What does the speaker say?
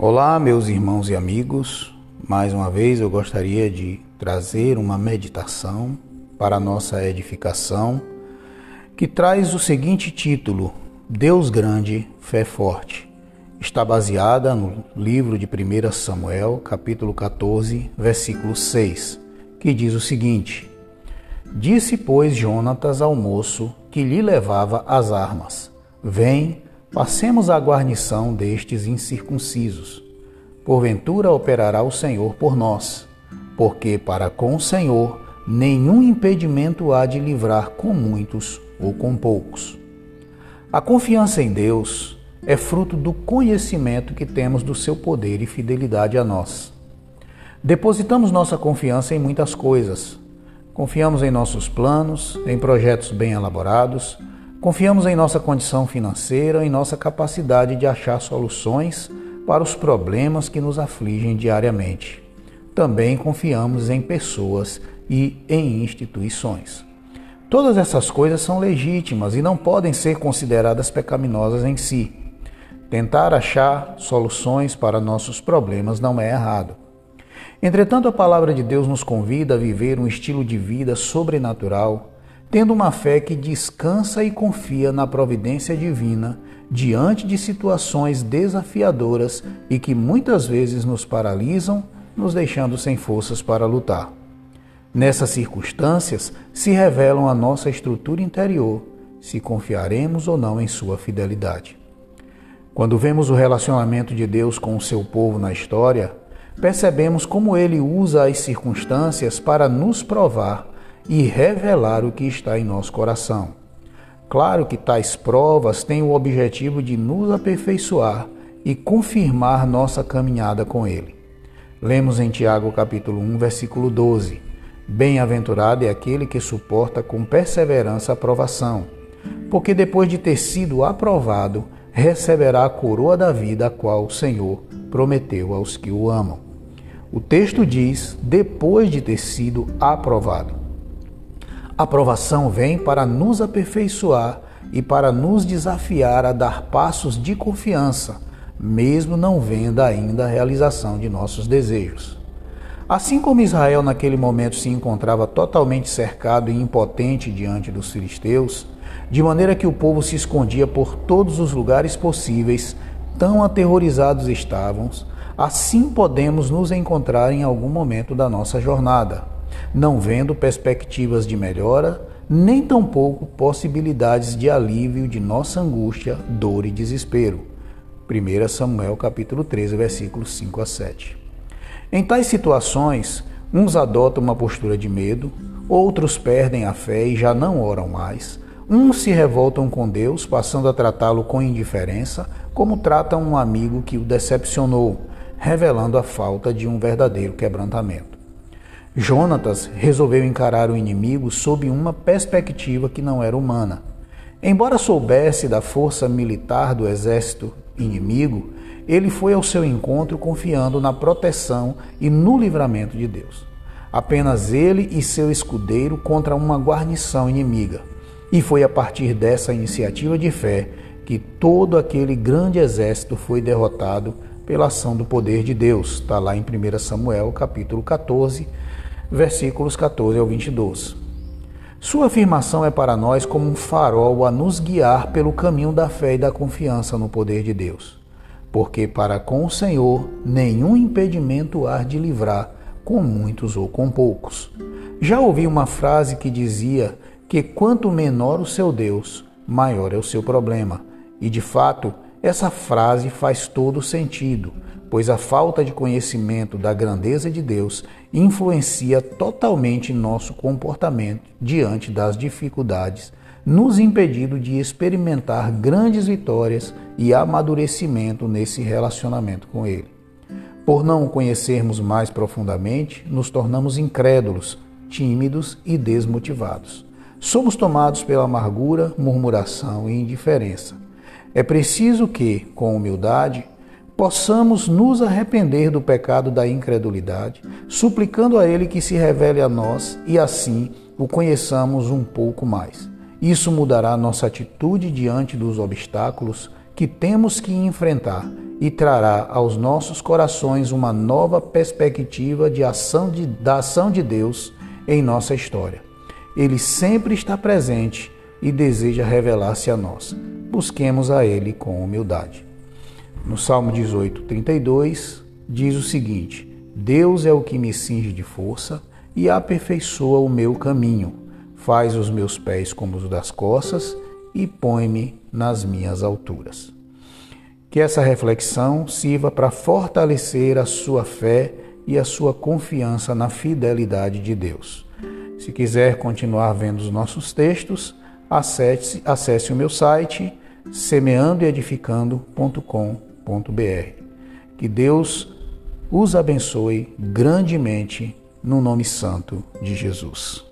Olá, meus irmãos e amigos. Mais uma vez eu gostaria de trazer uma meditação para nossa edificação que traz o seguinte título: Deus grande, fé forte. Está baseada no livro de 1 Samuel, capítulo 14, versículo 6, que diz o seguinte: Disse, pois, Jonatas ao moço que lhe levava as armas: Vem, Passemos a guarnição destes incircuncisos. Porventura operará o Senhor por nós, porque para com o Senhor nenhum impedimento há de livrar com muitos ou com poucos. A confiança em Deus é fruto do conhecimento que temos do seu poder e fidelidade a nós. Depositamos nossa confiança em muitas coisas. Confiamos em nossos planos, em projetos bem elaborados, Confiamos em nossa condição financeira, em nossa capacidade de achar soluções para os problemas que nos afligem diariamente. Também confiamos em pessoas e em instituições. Todas essas coisas são legítimas e não podem ser consideradas pecaminosas em si. Tentar achar soluções para nossos problemas não é errado. Entretanto, a palavra de Deus nos convida a viver um estilo de vida sobrenatural tendo uma fé que descansa e confia na providência divina diante de situações desafiadoras e que muitas vezes nos paralisam, nos deixando sem forças para lutar. Nessas circunstâncias se revelam a nossa estrutura interior, se confiaremos ou não em sua fidelidade. Quando vemos o relacionamento de Deus com o seu povo na história, percebemos como ele usa as circunstâncias para nos provar e revelar o que está em nosso coração. Claro que tais provas têm o objetivo de nos aperfeiçoar e confirmar nossa caminhada com Ele. Lemos em Tiago capítulo 1, versículo 12. Bem-aventurado é aquele que suporta com perseverança a provação, porque depois de ter sido aprovado, receberá a coroa da vida a qual o Senhor prometeu aos que o amam. O texto diz: depois de ter sido aprovado. A aprovação vem para nos aperfeiçoar e para nos desafiar a dar passos de confiança, mesmo não vendo ainda a realização de nossos desejos. Assim como Israel naquele momento se encontrava totalmente cercado e impotente diante dos filisteus, de maneira que o povo se escondia por todos os lugares possíveis, tão aterrorizados estávamos, assim podemos nos encontrar em algum momento da nossa jornada não vendo perspectivas de melhora, nem tampouco possibilidades de alívio de nossa angústia, dor e desespero. 1 Samuel capítulo 13, versículos 5 a 7. Em tais situações, uns adotam uma postura de medo, outros perdem a fé e já não oram mais. Uns se revoltam com Deus, passando a tratá-lo com indiferença, como tratam um amigo que o decepcionou, revelando a falta de um verdadeiro quebrantamento. Jonatas resolveu encarar o inimigo sob uma perspectiva que não era humana. Embora soubesse da força militar do exército inimigo, ele foi ao seu encontro confiando na proteção e no livramento de Deus. Apenas ele e seu escudeiro contra uma guarnição inimiga. E foi a partir dessa iniciativa de fé que todo aquele grande exército foi derrotado pela ação do poder de Deus. Está lá em 1 Samuel, capítulo 14, versículos 14 ao 22. Sua afirmação é para nós como um farol a nos guiar pelo caminho da fé e da confiança no poder de Deus. Porque para com o Senhor nenhum impedimento há de livrar, com muitos ou com poucos. Já ouvi uma frase que dizia que quanto menor o seu Deus, maior é o seu problema. E de fato, essa frase faz todo sentido, pois a falta de conhecimento da grandeza de Deus influencia totalmente nosso comportamento diante das dificuldades, nos impedindo de experimentar grandes vitórias e amadurecimento nesse relacionamento com Ele. Por não o conhecermos mais profundamente, nos tornamos incrédulos, tímidos e desmotivados. Somos tomados pela amargura, murmuração e indiferença. É preciso que, com humildade, possamos nos arrepender do pecado da incredulidade, suplicando a Ele que se revele a nós e assim o conheçamos um pouco mais. Isso mudará nossa atitude diante dos obstáculos que temos que enfrentar e trará aos nossos corações uma nova perspectiva de ação de, da ação de Deus em nossa história. Ele sempre está presente e deseja revelar-se a nós. Busquemos a Ele com humildade. No Salmo 18, 32, diz o seguinte: Deus é o que me cinge de força e aperfeiçoa o meu caminho, faz os meus pés como os das costas e põe-me nas minhas alturas. Que essa reflexão sirva para fortalecer a sua fé e a sua confiança na fidelidade de Deus. Se quiser continuar vendo os nossos textos, acesse, acesse o meu site Que Deus os abençoe grandemente no nome santo de Jesus.